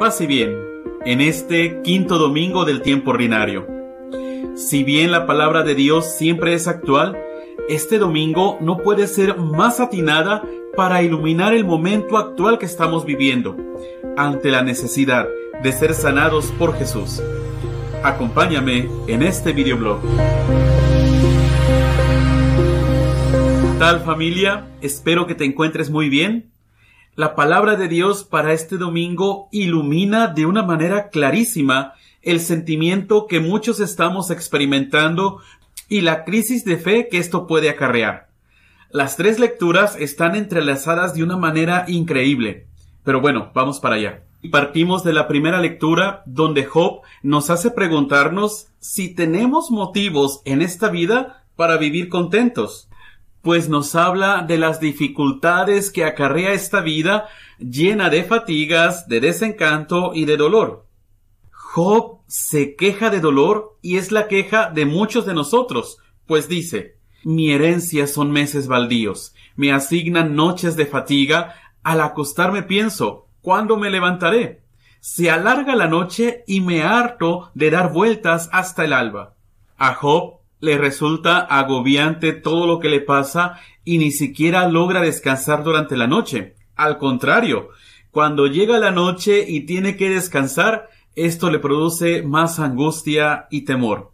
Paz y bien, en este quinto domingo del tiempo ordinario. Si bien la palabra de Dios siempre es actual, este domingo no puede ser más atinada para iluminar el momento actual que estamos viviendo, ante la necesidad de ser sanados por Jesús. Acompáñame en este videoblog. Tal familia, espero que te encuentres muy bien la palabra de Dios para este domingo ilumina de una manera clarísima el sentimiento que muchos estamos experimentando y la crisis de fe que esto puede acarrear. Las tres lecturas están entrelazadas de una manera increíble. Pero bueno, vamos para allá. Partimos de la primera lectura donde Job nos hace preguntarnos si tenemos motivos en esta vida para vivir contentos pues nos habla de las dificultades que acarrea esta vida llena de fatigas, de desencanto y de dolor. Job se queja de dolor y es la queja de muchos de nosotros, pues dice, mi herencia son meses baldíos, me asignan noches de fatiga, al acostarme pienso, ¿cuándo me levantaré? Se alarga la noche y me harto de dar vueltas hasta el alba. A Job le resulta agobiante todo lo que le pasa y ni siquiera logra descansar durante la noche. Al contrario, cuando llega la noche y tiene que descansar, esto le produce más angustia y temor.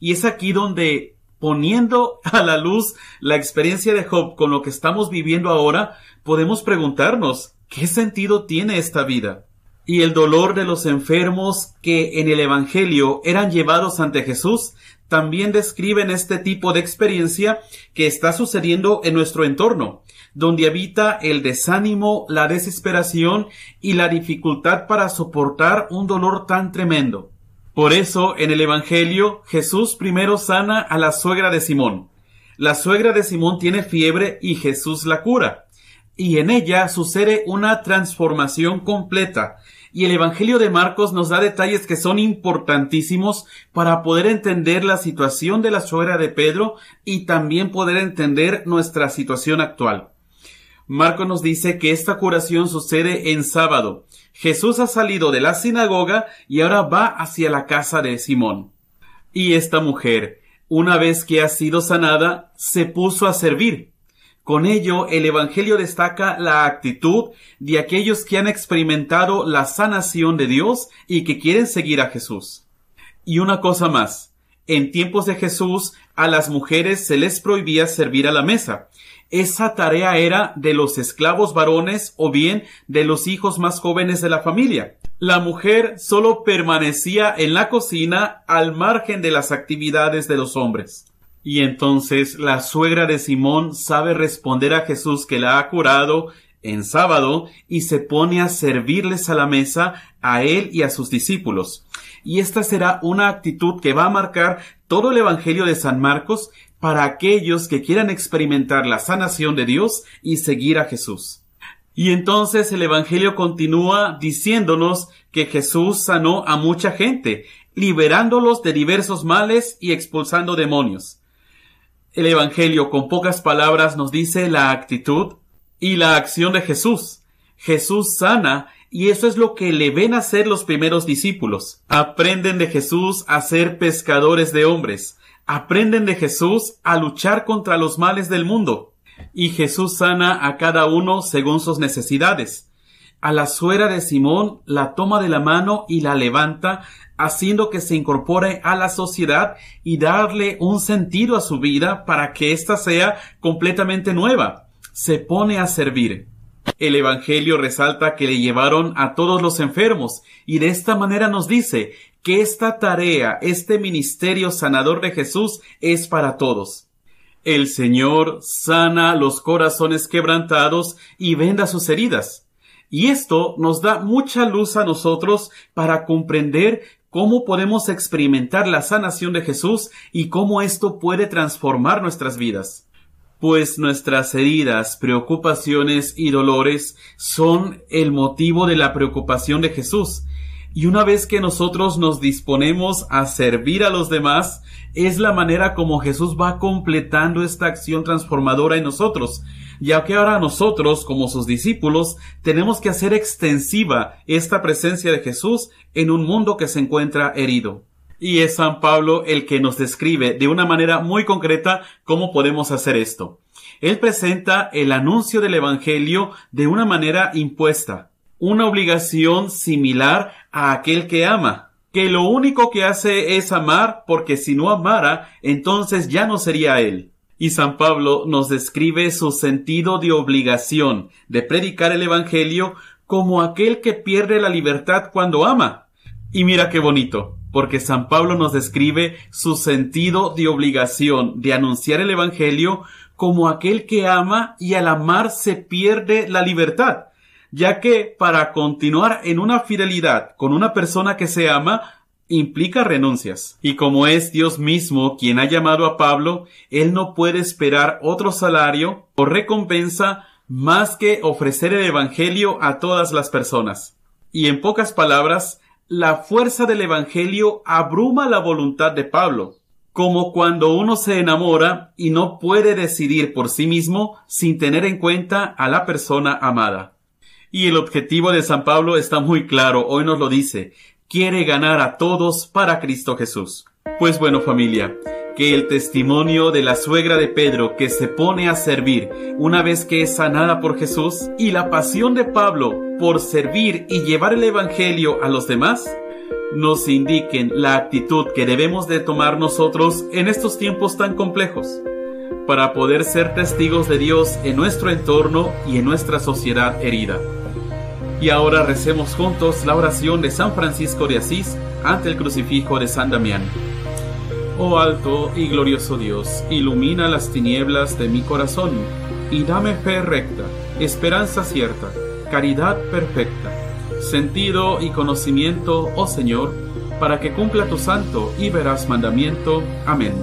Y es aquí donde, poniendo a la luz la experiencia de Job con lo que estamos viviendo ahora, podemos preguntarnos, ¿qué sentido tiene esta vida? Y el dolor de los enfermos que en el Evangelio eran llevados ante Jesús también describen este tipo de experiencia que está sucediendo en nuestro entorno, donde habita el desánimo, la desesperación y la dificultad para soportar un dolor tan tremendo. Por eso, en el Evangelio, Jesús primero sana a la suegra de Simón. La suegra de Simón tiene fiebre y Jesús la cura. Y en ella sucede una transformación completa y el Evangelio de Marcos nos da detalles que son importantísimos para poder entender la situación de la suegra de Pedro y también poder entender nuestra situación actual. Marcos nos dice que esta curación sucede en sábado. Jesús ha salido de la sinagoga y ahora va hacia la casa de Simón. Y esta mujer, una vez que ha sido sanada, se puso a servir. Con ello, el Evangelio destaca la actitud de aquellos que han experimentado la sanación de Dios y que quieren seguir a Jesús. Y una cosa más, en tiempos de Jesús a las mujeres se les prohibía servir a la mesa. Esa tarea era de los esclavos varones o bien de los hijos más jóvenes de la familia. La mujer solo permanecía en la cocina al margen de las actividades de los hombres. Y entonces la suegra de Simón sabe responder a Jesús que la ha curado en sábado y se pone a servirles a la mesa a él y a sus discípulos. Y esta será una actitud que va a marcar todo el Evangelio de San Marcos para aquellos que quieran experimentar la sanación de Dios y seguir a Jesús. Y entonces el Evangelio continúa diciéndonos que Jesús sanó a mucha gente, liberándolos de diversos males y expulsando demonios. El Evangelio con pocas palabras nos dice la actitud y la acción de Jesús. Jesús sana y eso es lo que le ven hacer los primeros discípulos. Aprenden de Jesús a ser pescadores de hombres. Aprenden de Jesús a luchar contra los males del mundo. Y Jesús sana a cada uno según sus necesidades a la suera de Simón, la toma de la mano y la levanta, haciendo que se incorpore a la sociedad y darle un sentido a su vida para que ésta sea completamente nueva. Se pone a servir. El Evangelio resalta que le llevaron a todos los enfermos y de esta manera nos dice que esta tarea, este ministerio sanador de Jesús es para todos. El Señor sana los corazones quebrantados y venda sus heridas. Y esto nos da mucha luz a nosotros para comprender cómo podemos experimentar la sanación de Jesús y cómo esto puede transformar nuestras vidas. Pues nuestras heridas, preocupaciones y dolores son el motivo de la preocupación de Jesús. Y una vez que nosotros nos disponemos a servir a los demás, es la manera como Jesús va completando esta acción transformadora en nosotros, ya que ahora nosotros, como sus discípulos, tenemos que hacer extensiva esta presencia de Jesús en un mundo que se encuentra herido. Y es San Pablo el que nos describe de una manera muy concreta cómo podemos hacer esto. Él presenta el anuncio del Evangelio de una manera impuesta, una obligación similar a aquel que ama, que lo único que hace es amar porque si no amara, entonces ya no sería él. Y San Pablo nos describe su sentido de obligación de predicar el Evangelio como aquel que pierde la libertad cuando ama. Y mira qué bonito, porque San Pablo nos describe su sentido de obligación de anunciar el Evangelio como aquel que ama y al amar se pierde la libertad, ya que para continuar en una fidelidad con una persona que se ama, implica renuncias. Y como es Dios mismo quien ha llamado a Pablo, él no puede esperar otro salario o recompensa más que ofrecer el Evangelio a todas las personas. Y en pocas palabras, la fuerza del Evangelio abruma la voluntad de Pablo, como cuando uno se enamora y no puede decidir por sí mismo sin tener en cuenta a la persona amada. Y el objetivo de San Pablo está muy claro, hoy nos lo dice, quiere ganar a todos para Cristo Jesús. Pues bueno familia, que el testimonio de la suegra de Pedro que se pone a servir una vez que es sanada por Jesús y la pasión de Pablo por servir y llevar el Evangelio a los demás nos indiquen la actitud que debemos de tomar nosotros en estos tiempos tan complejos para poder ser testigos de Dios en nuestro entorno y en nuestra sociedad herida. Y ahora recemos juntos la oración de San Francisco de Asís ante el crucifijo de San Damián. Oh alto y glorioso Dios, ilumina las tinieblas de mi corazón y dame fe recta, esperanza cierta, caridad perfecta, sentido y conocimiento, oh Señor, para que cumpla tu santo y veraz mandamiento. Amén.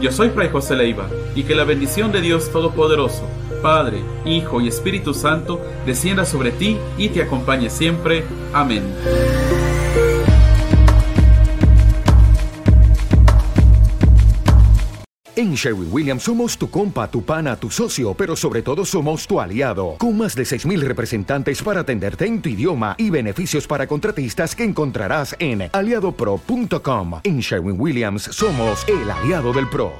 Yo soy Fray José Leiva, y que la bendición de Dios Todopoderoso, Padre, Hijo y Espíritu Santo, descienda sobre ti y te acompañe siempre. Amén. En Sherwin Williams somos tu compa, tu pana, tu socio, pero sobre todo somos tu aliado, con más de 6.000 representantes para atenderte en tu idioma y beneficios para contratistas que encontrarás en aliadopro.com. En Sherwin Williams somos el aliado del PRO.